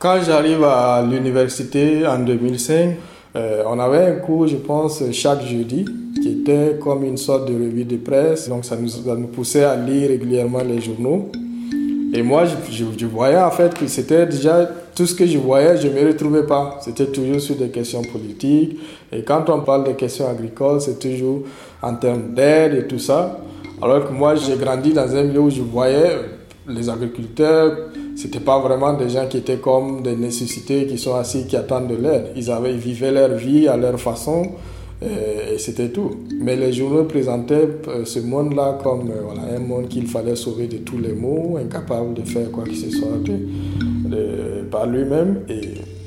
Quand j'arrive à l'université en 2005, euh, on avait un cours, je pense, chaque jeudi, qui était comme une sorte de revue de presse. Donc ça nous, poussait à lire régulièrement les journaux. Et moi, je, voyais en fait que c'était déjà tout ce que je voyais, je ne me retrouvais pas. C'était toujours sur des questions politiques. Et quand on parle de questions agricoles, c'est toujours en termes d'aide et tout ça. Alors que moi, j'ai grandi dans un milieu où je voyais les agriculteurs, c'était pas vraiment des gens qui étaient comme des nécessités, qui sont assis, qui attendent de l'aide. Ils avaient, vivaient leur vie à leur façon. Et, c'était tout. Mais les journaux présentaient euh, ce monde-là comme euh, un monde qu'il fallait sauver de tous les maux, incapable de faire quoi que ce soit par lui-même. Et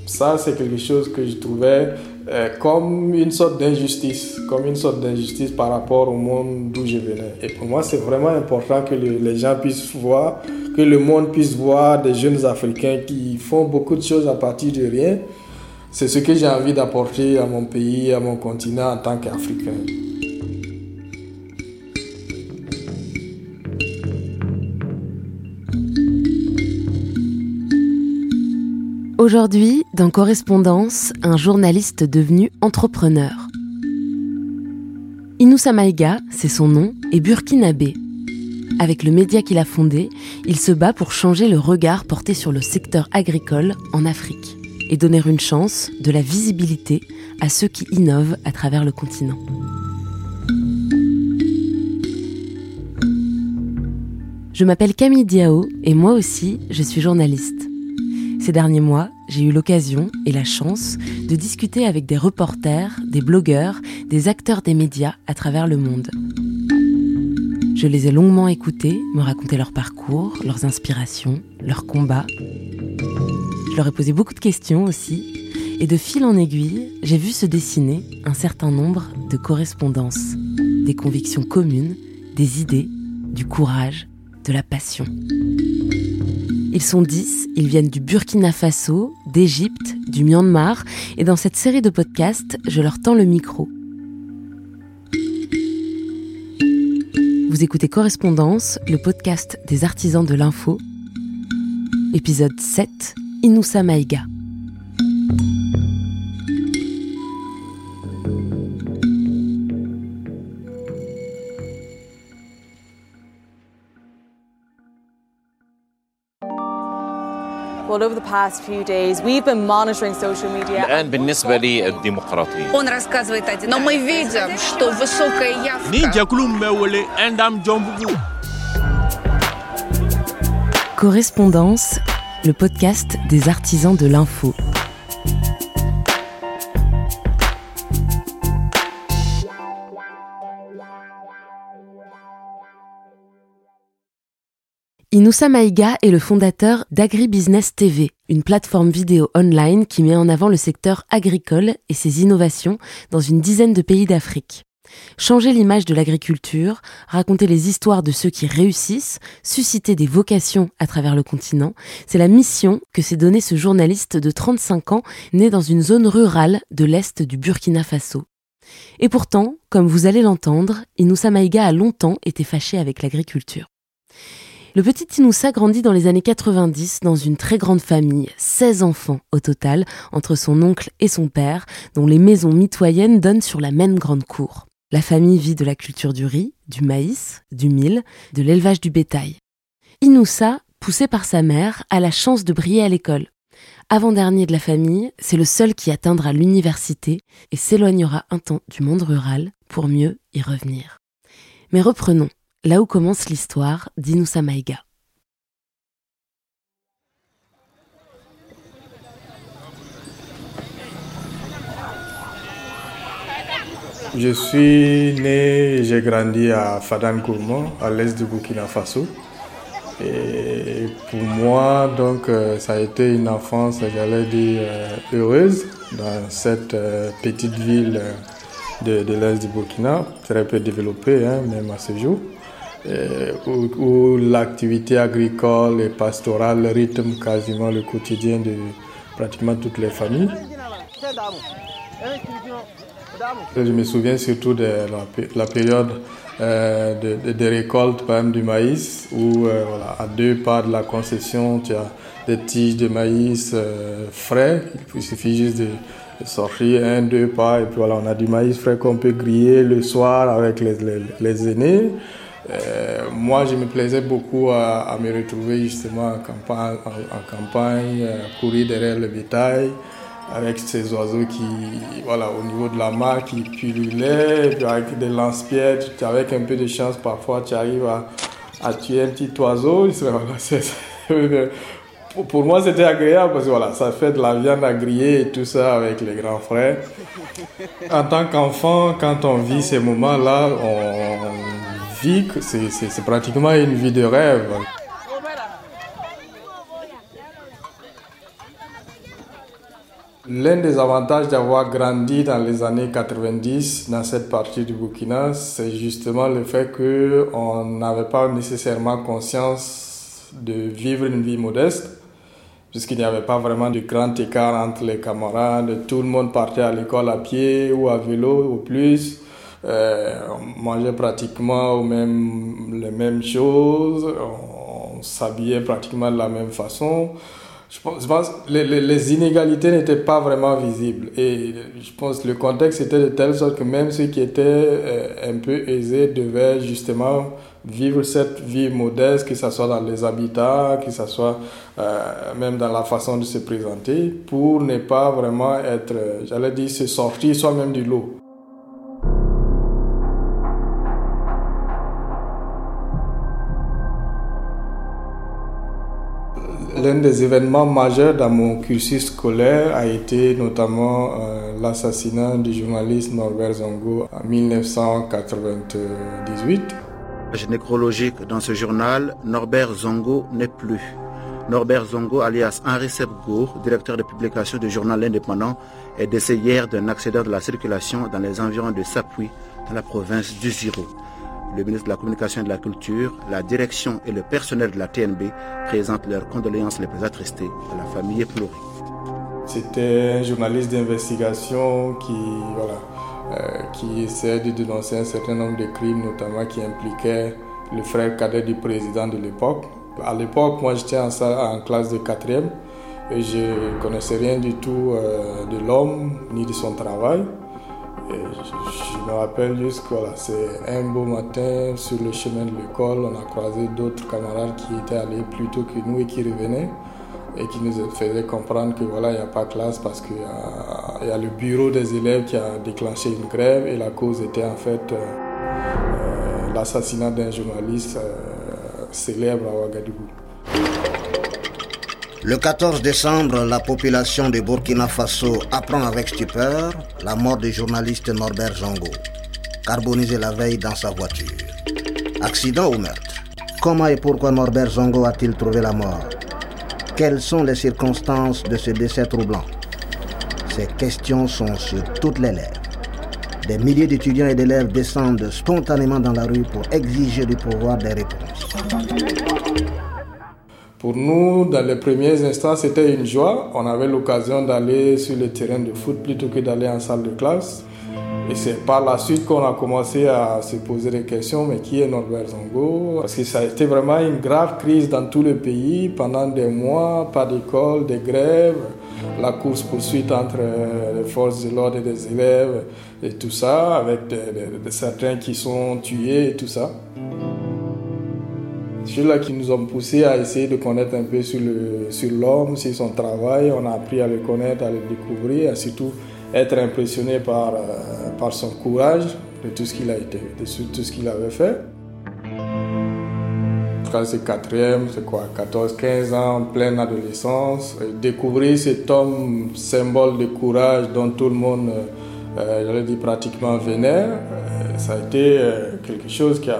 ça, c'est quelque chose que je trouvais euh, comme une sorte d'injustice, comme une sorte d'injustice par rapport au monde d'où je venais. Et pour moi, c'est vraiment important que les gens puissent voir, que le monde puisse voir des jeunes Africains qui font beaucoup de choses à partir de rien c'est ce que j'ai envie d'apporter à mon pays, à mon continent en tant qu'Africain. Aujourd'hui, dans Correspondance, un journaliste devenu entrepreneur. Inoussa Maïga, c'est son nom, est burkinabé. Avec le média qu'il a fondé, il se bat pour changer le regard porté sur le secteur agricole en Afrique et donner une chance, de la visibilité à ceux qui innovent à travers le continent. Je m'appelle Camille Diao et moi aussi, je suis journaliste. Ces derniers mois, j'ai eu l'occasion et la chance de discuter avec des reporters, des blogueurs, des acteurs des médias à travers le monde. Je les ai longuement écoutés me raconter leur parcours, leurs inspirations, leurs combats je leur ai posé beaucoup de questions aussi, et de fil en aiguille, j'ai vu se dessiner un certain nombre de correspondances, des convictions communes, des idées, du courage, de la passion. Ils sont dix, ils viennent du Burkina Faso, d'Égypte, du Myanmar, et dans cette série de podcasts, je leur tends le micro. Vous écoutez Correspondance, le podcast des artisans de l'info, épisode 7, Inoussa Maïga. الآن بالنسبة للديمقراطية. Он рассказывает о Но мы видим, что высокая явка. Correspondance le podcast des artisans de l'info. Inoussa Maïga est le fondateur d'AgriBusiness TV, une plateforme vidéo online qui met en avant le secteur agricole et ses innovations dans une dizaine de pays d'Afrique. Changer l'image de l'agriculture, raconter les histoires de ceux qui réussissent, susciter des vocations à travers le continent, c'est la mission que s'est donnée ce journaliste de 35 ans né dans une zone rurale de l'est du Burkina Faso. Et pourtant, comme vous allez l'entendre, Inoussa Maïga a longtemps été fâché avec l'agriculture. Le petit Inoussa grandit dans les années 90 dans une très grande famille, 16 enfants au total, entre son oncle et son père, dont les maisons mitoyennes donnent sur la même grande cour. La famille vit de la culture du riz, du maïs, du mil, de l'élevage du bétail. Inoussa, poussé par sa mère, a la chance de briller à l'école. Avant-dernier de la famille, c'est le seul qui atteindra l'université et s'éloignera un temps du monde rural pour mieux y revenir. Mais reprenons, là où commence l'histoire d'Inoussa Maïga. Je suis né et j'ai grandi à Fadan à l'est du Burkina Faso. Et pour moi, donc, euh, ça a été une enfance, j'allais dire, euh, heureuse dans cette euh, petite ville de, l'est du Burkina, très peu développée, hein, même à ce jour, où, où l'activité agricole et pastorale rythme quasiment le quotidien de pratiquement toutes les familles. Je me souviens surtout de la, période euh, de, de, récolte par du maïs, où euh, voilà, à deux pas de la concession, tu as des tiges de maïs euh, frais. Il suffit juste de, sortir un, deux pas, et puis voilà, on a du maïs frais qu'on peut griller le soir avec les, les, aînés. Moi, je me plaisais beaucoup à, me retrouver justement en campagne, campagne courir derrière le bétail avec ces oiseaux qui, voilà, au niveau de la mare, qui pullulaient, avec des lance-pierres, avec un peu de chance, parfois tu arrives à, à tuer un petit oiseau. pour moi, c'était agréable parce que voilà, ça fait de la viande à griller et tout ça avec les grands frères. En tant qu'enfant, quand on vit ces moments-là, on c'est pratiquement une vie de rêve. L'un des avantages d'avoir grandi dans les années 90 dans cette partie du Burkina, c'est justement le fait qu'on n'avait pas nécessairement conscience de vivre une vie modeste, puisqu'il n'y avait pas vraiment de grand écart entre les camarades. Tout le monde partait à l'école à pied ou à vélo au plus. Euh, on mangeait pratiquement même, les mêmes choses, on s'habillait pratiquement de la même façon je pense, que les, les, inégalités n'étaient pas vraiment visibles. Et je pense que le contexte était de telle sorte que même ceux qui étaient euh, un peu aisés devaient justement vivre cette vie modeste, que ce soit dans les habitats, que ce soit euh, même dans la façon de se présenter, pour ne pas vraiment être, j'allais dire, se sortir soi-même du lot. L'un des événements majeurs dans mon cursus scolaire a été notamment euh, l'assassinat du journaliste Norbert Zongo en 1998. nécrologique dans ce journal, Norbert Zongo n'est plus. Norbert Zongo, alias Henri Sepgour, directeur de publication du journal indépendant, est décédé hier d'un accident de la circulation dans les environs de Sapui, dans la province du Ziro le ministre de la Communication et de la Culture, la direction et le personnel de la TNB présentent leurs condoléances les plus attristées à la famille éplorée. C'était un journaliste d'investigation qui, voilà, euh, qui essayait de dénoncer un certain nombre de crimes, notamment qui impliquaient le frère cadet du président de l'époque. À l'époque, moi j'étais en, en, classe de quatrième et je ne connaissais rien du tout euh, de l'homme ni de son travail je, me rappelle juste que c'est un beau matin sur le chemin de l'école, on a croisé d'autres camarades qui étaient allés plus tôt que nous et qui revenaient et qui nous faisaient comprendre que voilà, il n'y a pas classe parce qu'il y, a le bureau des élèves qui a déclenché une grève et la cause était en fait euh, euh, l'assassinat d'un journaliste euh, célèbre à Ouagadougou. Le 14 décembre, la population de Burkina Faso apprend avec stupeur la mort du journaliste Norbert Zango, carbonisé la veille dans sa voiture. Accident ou meurtre? Comment et pourquoi Norbert Zongo a-t-il trouvé la mort? Quelles sont les circonstances de ce décès troublant? Ces questions sont sur toutes les lèvres. Des milliers d'étudiants et d'élèves descendent spontanément dans la rue pour exiger du pouvoir des réponses. Pour nous, dans les premiers instants, c'était une joie. On avait l'occasion d'aller sur le terrain de foot plutôt que d'aller en salle de classe. Et c'est par la suite qu'on a commencé à se poser des questions, mais qui est Norbert Zongo? Parce que ça a été vraiment une grave crise dans tout le pays pendant des mois, pas d'école, des grèves, la course-poursuite entre les forces de l'ordre et les élèves, et tout ça, avec certains qui sont tués et tout ça. Ceux-là qui nous ont poussés à essayer de connaître un peu sur l'homme, sur, son travail. On a appris à le connaître, à le découvrir, à surtout être impressionné par, euh, son courage, de tout ce qu'il a été, tout ce qu'il avait fait. Quand c'est quatrième, c'est quoi, 14, 15 ans, pleine adolescence. Découvrir cet homme symbole de courage dont tout le monde, euh, j'allais dire pratiquement vénère, euh, ça a été quelque chose qui a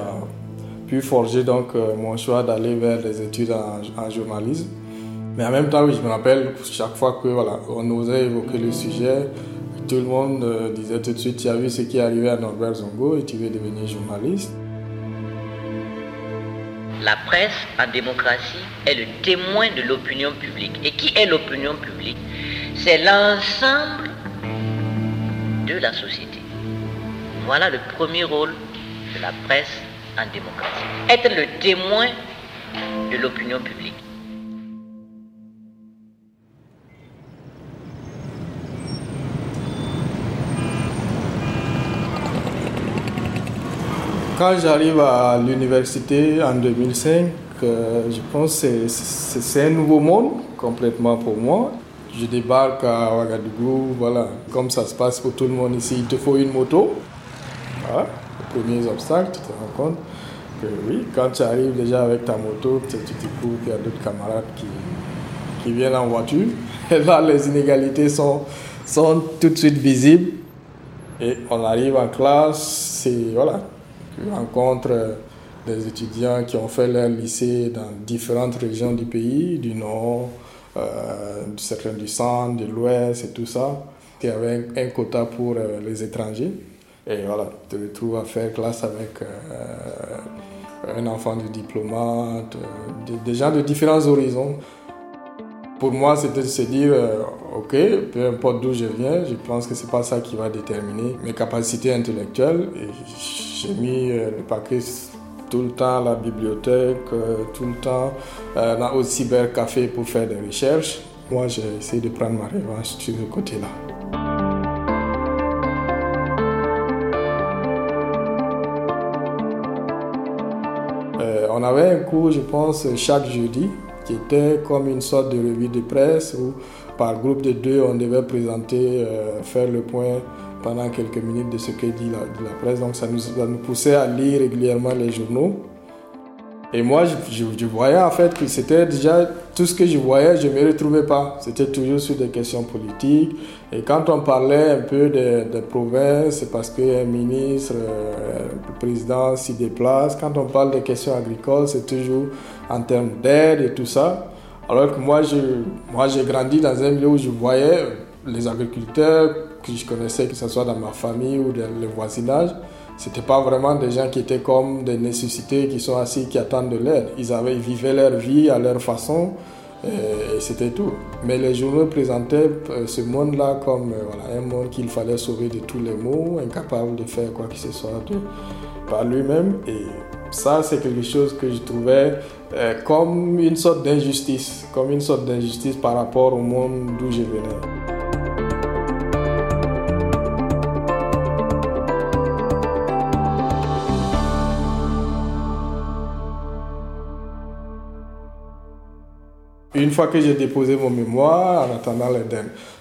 pu forger donc euh, mon choix d'aller vers les études en, journalisme. Mais en même temps, oui, je me rappelle chaque fois que voilà, on osait évoquer le sujet, tout le monde euh, disait tout de suite Tu as vu ce qui est arrivé à Norbert Zongo et tu veux devenir journaliste. La presse en démocratie est le témoin de l'opinion publique. Et qui est l'opinion publique? C'est l'ensemble de la société. Voilà le premier rôle de la presse en démocratie. Être le témoin de l'opinion publique. Quand j'arrive à l'université en 2005, je pense que c'est un nouveau monde complètement pour moi. Je débarque à Ouagadougou, voilà, comme ça se passe pour tout le monde ici, il te faut une moto. Voilà, premiers obstacles, tu te rends compte que oui, quand tu arrives déjà avec ta moto, tu, te découvres qu'il y a d'autres camarades qui, qui viennent en voiture. Et là, les inégalités sont, sont tout de suite visibles. Et on arrive en classe, c'est voilà, tu rencontres des étudiants qui ont fait leur lycée dans différentes régions du pays, du nord, euh, du centre, de l'ouest et tout ça. Il y avait un, quota pour euh, les étrangers. Et voilà, tu te retrouves à faire classe avec euh, un enfant de diplomate, des gens de différents horizons. Pour moi, c'était de se dire, ok, peu importe d'où je viens, je pense que c'est pas ça qui va déterminer mes capacités intellectuelles. J'ai mis le paquet tout le temps à la bibliothèque, euh, tout le temps euh, au cybercafé pour faire des recherches. Moi, j'ai essayé de prendre ma revanche sur ce côté-là. On avait un cours, je pense, chaque jeudi, qui était comme une sorte de revue de presse où, par groupe de deux, on devait présenter, faire le point pendant quelques minutes de ce que dit la, presse. Donc ça nous, poussait à lire régulièrement les journaux. Et moi, je, voyais en fait que c'était déjà tout ce que je voyais, je ne me retrouvais pas. C'était toujours sur des questions politiques. Et quand on parlait un peu des de provinces, c'est parce qu'un ministre, euh, le président s'y déplace. Quand on parle des questions agricoles, c'est toujours en termes d'aide et tout ça. Alors que moi, moi, j'ai grandi dans un milieu où je voyais les agriculteurs que je connaissais, que ce soit dans ma famille ou dans le voisinage, c'était pas vraiment des gens qui étaient comme des nécessités, qui sont assis, qui attendent de l'aide. Ils, avaient, ils vivaient leur vie à leur façon et, c'était tout. Mais les journaux présentaient euh, ce monde-là comme euh, un monde qu'il fallait sauver de tous les maux, incapable de faire quoi que ce soit de, par lui-même. Et ça, c'est quelque chose que je trouvais euh, comme une sorte d'injustice, comme une sorte d'injustice par rapport au monde d'où je venais. Une fois que j'ai déposé mon mémoire, en attendant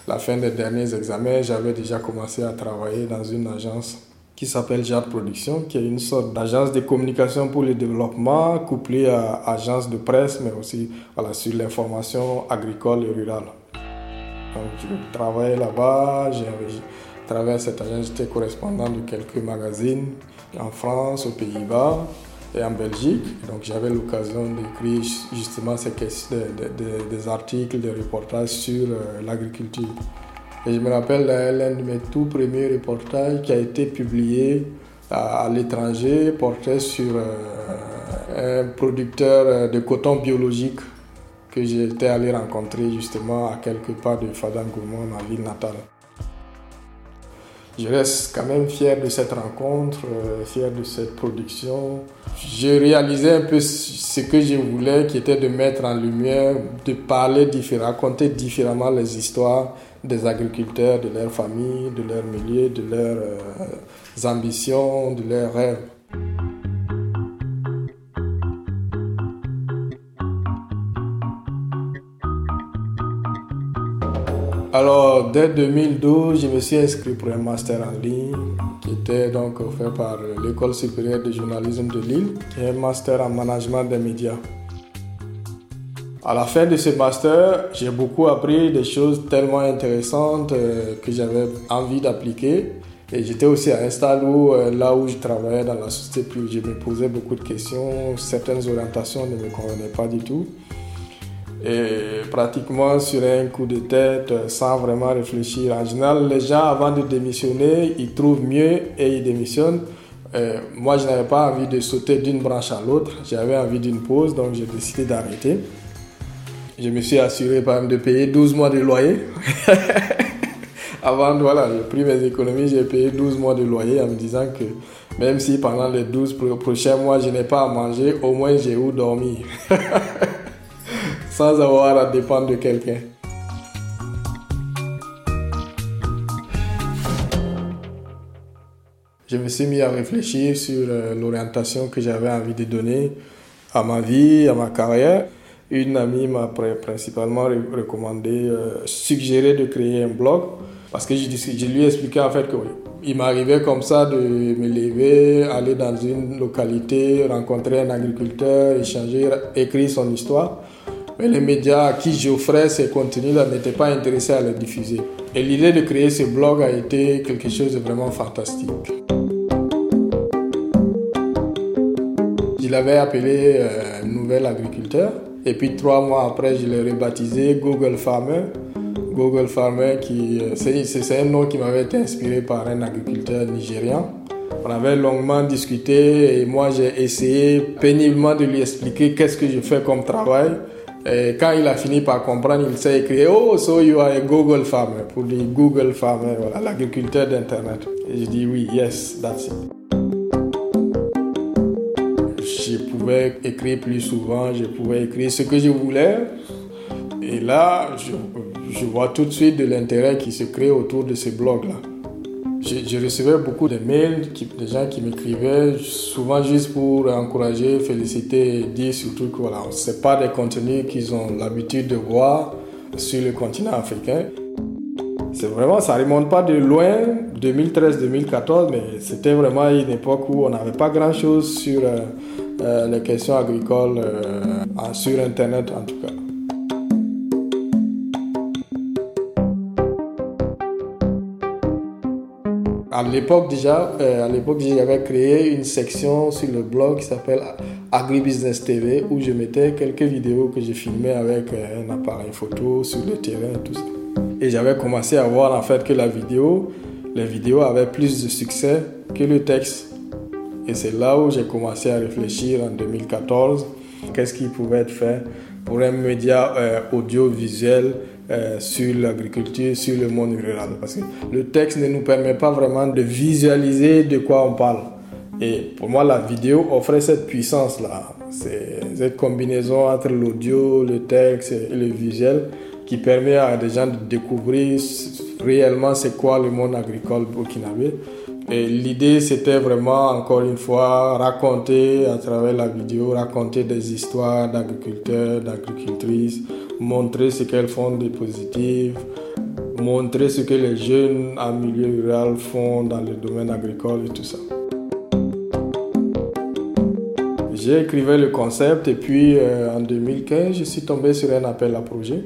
la fin des derniers examens, j'avais déjà commencé à travailler dans une agence qui s'appelle JAD Production, qui est une sorte d'agence de communication pour le développement, couplée à agence de presse, mais aussi sur l'information agricole et rurale. Donc, je travaillais là-bas, j'ai travaillé à cette agence, j'étais correspondant de quelques magazines en France, aux Pays-Bas et en Belgique. Donc j'avais l'occasion d'écrire justement des, articles, des reportages sur euh, l'agriculture. Et je me rappelle l'un de mes tout premiers reportages qui a été publié à, l'étranger, portait sur euh, un producteur euh, de coton biologique que j'étais allé rencontrer justement à quelques pas de Fadangourmand, ma ville natale je reste quand même fier de cette rencontre, euh, fier de cette production. J'ai réalisé un peu ce que je voulais, qui était de mettre en lumière, de parler différemment, raconter différemment les histoires des agriculteurs, de leurs familles, de leurs milieux, de leurs euh, ambitions, de leurs rêves. Alors, dès 2012, je me suis inscrit pour un master en ligne qui était donc offert par l'École supérieure de journalisme de Lille, qui est un master en management des médias. À la fin de ce master, j'ai beaucoup appris des choses tellement intéressantes euh, que j'avais envie d'appliquer. Et j'étais aussi à un stade où, euh, là où je travaillais dans la société, je me posais beaucoup de questions. Certaines orientations ne me convenaient pas du tout et pratiquement sur un coup de tête sans vraiment réfléchir. En général, les gens, avant de démissionner, ils trouvent mieux et ils démissionnent. Euh, moi, je n'avais pas envie de sauter d'une branche à l'autre. J'avais envie d'une pause, donc j'ai décidé d'arrêter. Je me suis assuré par exemple de payer 12 mois de loyer Avant, voilà, j'ai pris mes économies, j'ai payé 12 mois de loyer en me disant que même si pendant les 12 prochains mois, je n'ai pas à manger, au moins j'ai où dormir. Sans avoir à dépendre de quelqu'un. Je me suis mis à réfléchir sur euh, l'orientation que j'avais envie de donner à ma vie, à ma carrière. Une amie m'a principalement recommandé, euh, suggéré de créer un blog parce que je, je lui ai expliqué en fait que il m'arrivait comme ça de me lever, aller dans une localité, rencontrer un agriculteur, échanger, écrire son histoire. Mais les médias à qui j'offrais ces contenus-là n'étaient pas intéressés à les diffuser. Et l'idée de créer ce blog a été quelque chose de vraiment fantastique. Je l'avais appelé euh, Nouvel Agriculteur. Et puis trois mois après, je l'ai rebaptisé Google Farmer. Google Farmer, euh, c'est un nom qui m'avait été inspiré par un agriculteur nigérian. On avait longuement discuté et moi j'ai essayé péniblement de lui expliquer qu'est-ce que je fais comme travail. Et quand il a fini par comprendre, il s'est écrit Oh, so you are a Google farmer. Pour lui, Google farmer, voilà, l'agriculteur d'Internet. Et je dis Oui, yes, that's it. Je pouvais écrire plus souvent, je pouvais écrire ce que je voulais. Et là, je, vois tout de suite de l'intérêt qui se crée autour de ces blogs-là. Je, recevais beaucoup de mails de gens qui m'écrivaient, souvent juste pour encourager, féliciter dire surtout que voilà, ce pas des contenus qu'ils ont l'habitude de voir sur le continent africain. C'est vraiment, ça remonte pas de loin, 2013-2014, mais c'était vraiment une époque où on n'avait pas grand-chose sur euh, euh, les questions agricoles, euh, sur Internet en tout cas. À l'époque déjà, euh, à l'époque j'avais créé une section sur le blog qui s'appelle Agribusiness TV où je mettais quelques vidéos que j'ai filmées avec euh, un appareil photo sur le terrain et tout ça. Et j'avais commencé à voir en fait que la vidéo, les vidéos avaient plus de succès que le texte. Et c'est là où j'ai commencé à réfléchir en 2014, qu'est-ce qui pouvait être fait pour un média euh, audiovisuel euh, sur l'agriculture, sur le monde rural. Parce que le texte ne nous permet pas vraiment de visualiser de quoi on parle. Et pour moi, la vidéo offrait cette puissance-là, cette combinaison entre l'audio, le texte et le visuel qui permet à des gens de découvrir réellement c'est quoi le monde agricole burkinabé. L'idée, c'était vraiment, encore une fois, raconter à travers la vidéo, raconter des histoires d'agriculteurs, d'agricultrices, montrer ce qu'elles font de positif, montrer ce que les jeunes en milieu rural font dans le domaine agricole et tout ça. Écrivé le concept et puis euh, en 2015, je suis tombé sur un appel à projet.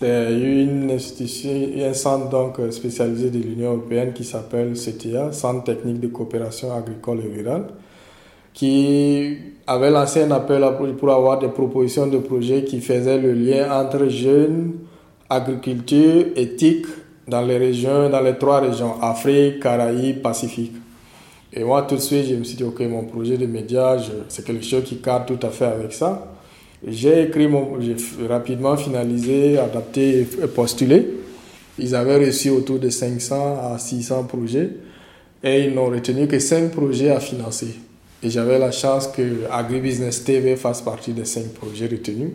C'est une institution, un centre donc spécialisé de l'Union européenne qui s'appelle CTA, Centre technique de coopération agricole et rurale, qui avait lancé un appel pour avoir des propositions de projets qui faisaient le lien entre jeunes, agriculture, éthique dans les régions, dans les trois régions, Afrique, Caraïbes, Pacifique. Et moi, tout de suite, je me suis dit, OK, mon projet de médias, c'est quelque chose qui cadre tout à fait avec ça. J'ai écrit, j'ai rapidement finalisé, adapté et postulé. Ils avaient reçu autour de 500 à 600 projets et ils n'ont retenu que 5 projets à financer. Et j'avais la chance que Agribusiness TV fasse partie des cinq projets retenus.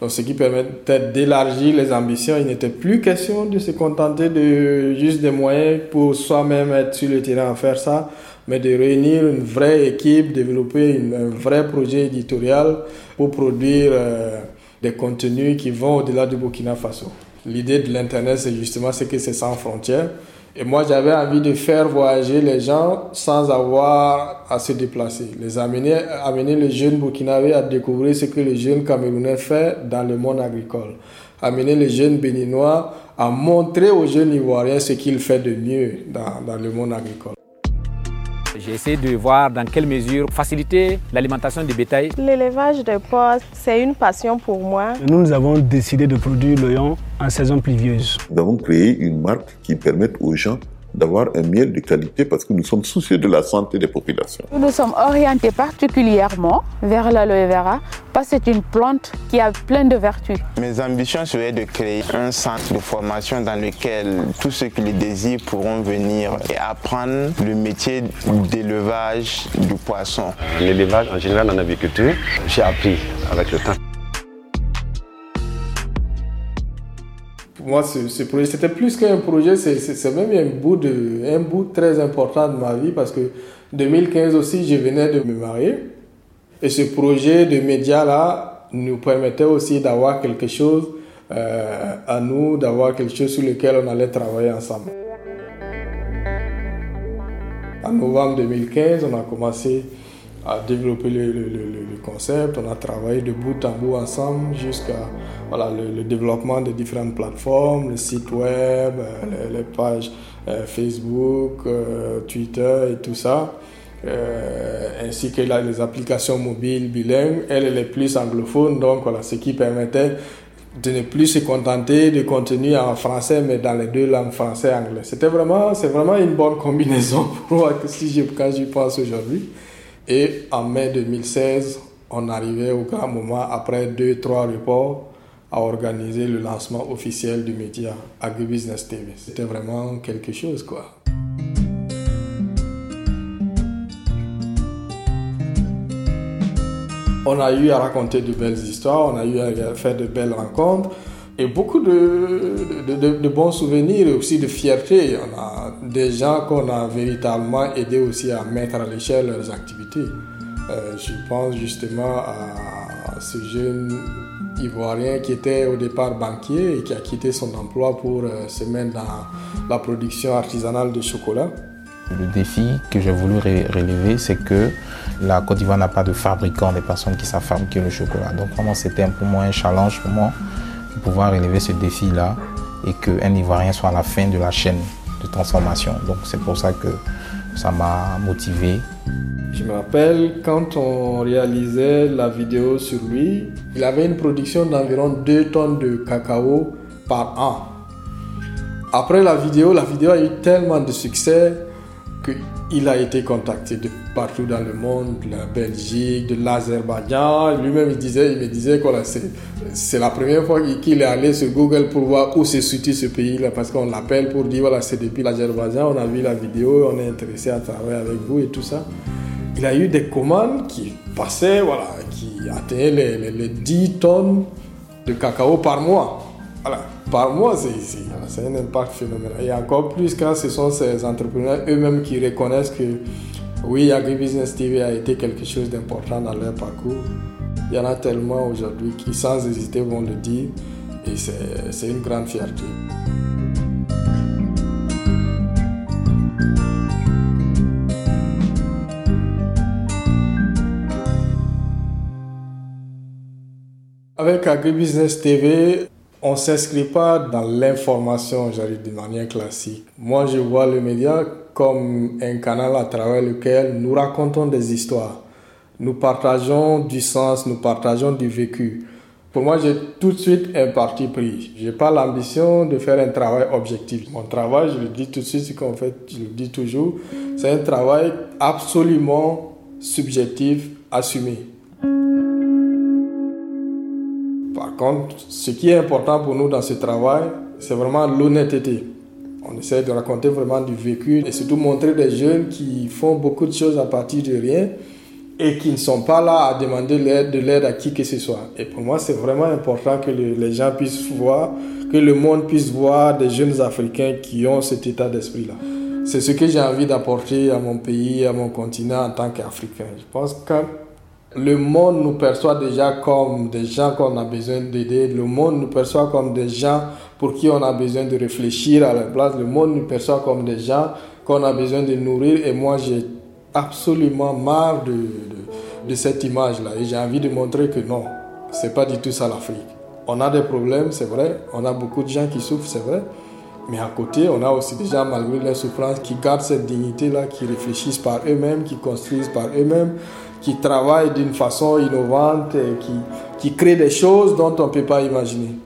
Donc, ce qui permet peut-être d'élargir les ambitions. Il n'était plus question de se contenter de juste des moyens pour soi-même être sur le terrain à faire ça, mais de réunir une vraie équipe, développer un vrai projet éditorial pour produire euh, des contenus qui vont au-delà du Burkina Faso. L'idée de l'Internet, c'est justement ce que c'est sans frontières. Et moi, j'avais envie de faire voyager les gens sans avoir à se déplacer. Les amener, amener les jeunes burkinabés à découvrir ce que les jeunes camerounais font dans le monde agricole. Amener les jeunes béninois à montrer aux jeunes ivoiriens ce qu'ils font de mieux dans, dans le monde agricole. J'ai essayé de voir dans quelle mesure faciliter l'alimentation du bétail. L'élevage de porcs, c'est une passion pour moi. Nous, nous avons décidé de produire l'oignon en saison pluvieuse. Nous avons créé une marque qui permet aux gens d'avoir un miel de qualité parce que nous sommes soucieux de la santé des populations. Nous nous sommes orientés particulièrement vers l'aloe vera parce que c'est une plante qui a plein de vertus. Mes ambitions seraient de créer un centre de formation dans lequel tous ceux qui le désirent pourront venir et apprendre le métier d'élevage du poisson. L'élevage en général en agriculture, j'ai appris avec le temps. Moi, ce, projet, c'était plus qu'un projet, c'est même un bout, de, un bout très important de ma vie parce que 2015 aussi, je venais de me marier. Et ce projet de médias-là nous permettait aussi d'avoir quelque chose euh, à nous, d'avoir quelque chose sur lequel on allait travailler ensemble. En novembre 2015, on a commencé à développer le, concept. On a travaillé de bout en bout ensemble jusqu'à voilà, le, développement de différentes plateformes, le site web, euh, les, pages euh, Facebook, euh, Twitter et tout ça. ainsi que les applications mobiles bilingues. Elle est plus anglophone, donc voilà, ce qui permettait de ne plus se contenter de contenu en français, mais dans les deux langues, français et anglais. C'était vraiment, c'est vraiment une bonne combinaison pour moi si je, quand j'y pense aujourd'hui. Et en mai 2016, on arrivait au grand moment, après deux, trois reports, à organiser le lancement officiel du média AgriBusiness TV. C'était vraiment quelque chose, quoi. On a eu à raconter de belles histoires, on a eu à faire de belles rencontres et beaucoup de, de, bons souvenirs et aussi de fierté. On a des gens qu'on a véritablement aidé aussi à mettre à l'échelle leurs activités. Euh, je pense justement à ce jeune Ivoirien qui était au départ banquier et qui a quitté son emploi pour euh, se mettre dans la production artisanale de chocolat. Le défi que j'ai voulu relever, c'est que la Côte d'Ivoire n'a pas de fabricants, des personnes qui savent fabriquer le chocolat. Donc vraiment, c'était pour moi un challenge pour moi pouvoir relever ce défi-là et qu'un Ivoirien soit à la fin de la chaîne de transformation. Donc c'est pour ça que ça m'a motivé. Je me rappelle quand on réalisait la vidéo sur lui, il avait une production d'environ 2 tonnes de cacao par an. Après la vidéo, la vidéo a eu tellement de succès qu'il a été contacté de partout dans le monde, de la Belgique, de l'Azerbaïdjan. Lui-même, il, disait, il me disait que c'est la première fois qu'il est allé sur Google pour voir où se situe ce pays-là, parce qu'on l'appelle pour dire, voilà, c'est depuis l'Azerbaïdjan, on a vu la vidéo, on est intéressé à travailler avec vous et tout ça. Il a eu des commandes qui passaient, voilà, qui atteignaient les, les 10 tonnes de cacao par mois. Voilà par mois, c'est un impact phénoménal. Et encore plus quand ce sont ces entrepreneurs eux-mêmes qui reconnaissent que oui, AgriBusiness TV a été quelque chose d'important dans leur parcours. Il y en a tellement aujourd'hui qui sans hésiter vont le dire et c'est une grande fierté. Avec AgriBusiness TV, on ne s'inscrit pas dans l'information, j'arrive de manière classique. Moi, je vois le média comme un canal à travers lequel nous racontons des histoires. Nous partageons du sens, nous partageons du vécu. Pour moi, j'ai tout de suite un parti pris. Je n'ai pas l'ambition de faire un travail objectif. Mon travail, je le dis tout de suite, ce qu'on fait, je le dis toujours, c'est un travail absolument subjectif, assumé. Par contre, ce qui est important pour nous dans ce travail, c'est vraiment l'honnêteté. On essaie de raconter vraiment du vécu et surtout montrer des jeunes qui font beaucoup de choses à partir de rien et qui ne sont pas là à demander de l'aide à qui que ce soit. Et pour moi, c'est vraiment important que les gens puissent voir, que le monde puisse voir des jeunes Africains qui ont cet état d'esprit-là. C'est ce que j'ai envie d'apporter à mon pays, à mon continent en tant qu'Africain. Je pense que le monde nous perçoit déjà comme des gens qu'on a besoin d'aider. Le monde nous perçoit comme des gens pour qui on a besoin de réfléchir à la place. Le monde nous perçoit comme des gens qu'on a besoin de nourrir. Et moi, j'ai absolument marre de, cette image-là. Et j'ai envie de montrer que non, c'est pas du tout ça l'Afrique. On a des problèmes, c'est vrai. On a beaucoup de gens qui souffrent, c'est vrai. Mais à côté, on a aussi des gens, malgré leur souffrance, qui gardent cette dignité-là, qui réfléchissent par eux-mêmes, qui construisent par eux-mêmes, qui travaillent d'une façon innovante, et qui, qui des choses dont on ne peut pas imaginer.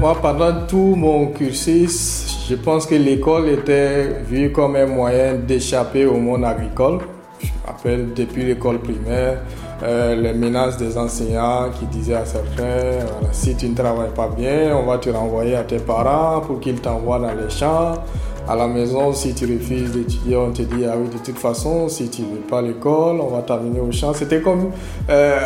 Moi, pendant tout mon cursus, je pense que l'école était vue comme un moyen d'échapper au monde agricole. Rappelle depuis l'école primaire, euh, les menaces des enseignants qui disaient à certains, si tu ne travailles pas bien, on va te renvoyer à tes parents pour qu'ils t'envoient dans les champs. À la maison, si tu refuses d'étudier, on te dit, ah oui, de toute façon, si tu ne veux pas l'école, on va t'amener au champ. C'était comme euh,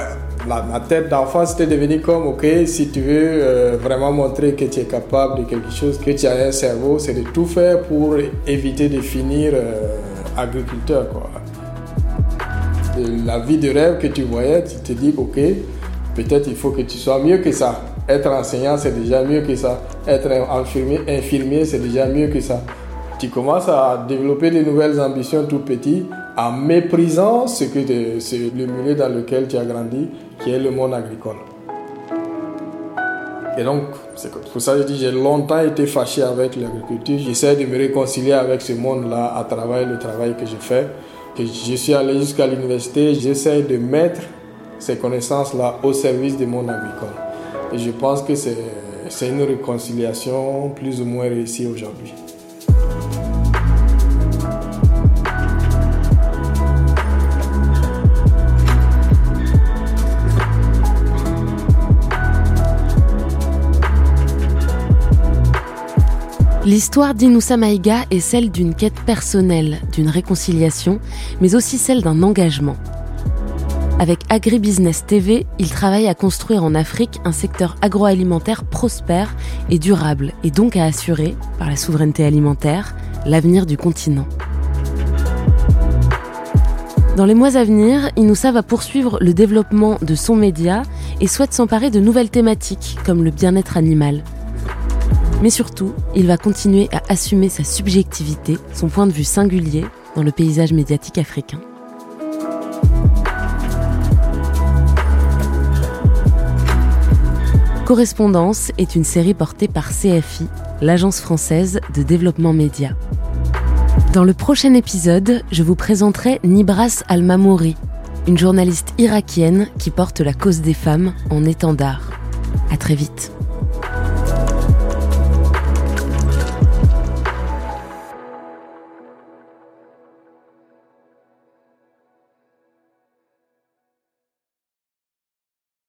la, tête d'enfant, c'était devenu comme, ok, si tu veux euh, vraiment montrer que tu es capable de quelque chose, que tu as un cerveau, c'est de tout faire pour éviter de finir agriculteur. La vie de rêve que tu voyais, tu te dis, ok, peut-être il faut que tu sois mieux que ça. Être enseignant, c'est déjà mieux que ça. Être infirmier, c'est déjà mieux que ça. Tu commences à développer de nouvelles ambitions tout petit en méprisant ce que le milieu dans lequel tu as grandi, qui est le monde agricole. Et donc, c'est pour ça que je dis, j'ai longtemps été fâché avec l'agriculture. J'essaie de me réconcilier avec ce monde-là à travers le travail que je fais je suis allé jusqu'à l'université, j'essaie de mettre ces connaissances-là au service du monde agricole. Et je pense que c'est une réconciliation plus ou moins réussie aujourd'hui. L'histoire d'Inoussa Maïga est celle d'une quête personnelle, d'une réconciliation, mais aussi celle d'un engagement. Avec Agribusiness TV, il travaille à construire en Afrique un secteur agroalimentaire prospère et durable, et donc à assurer, par la souveraineté alimentaire, l'avenir du continent. Dans les mois à venir, Inoussa va poursuivre le développement de son média et souhaite s'emparer de nouvelles thématiques comme le bien-être animal, mais surtout, il va continuer à assumer sa subjectivité, son point de vue singulier dans le paysage médiatique africain. Correspondance est une série portée par CFI, l'agence française de développement média. Dans le prochain épisode, je vous présenterai Nibras Al-Mamouri, une journaliste irakienne qui porte la cause des femmes en étendard. À très vite.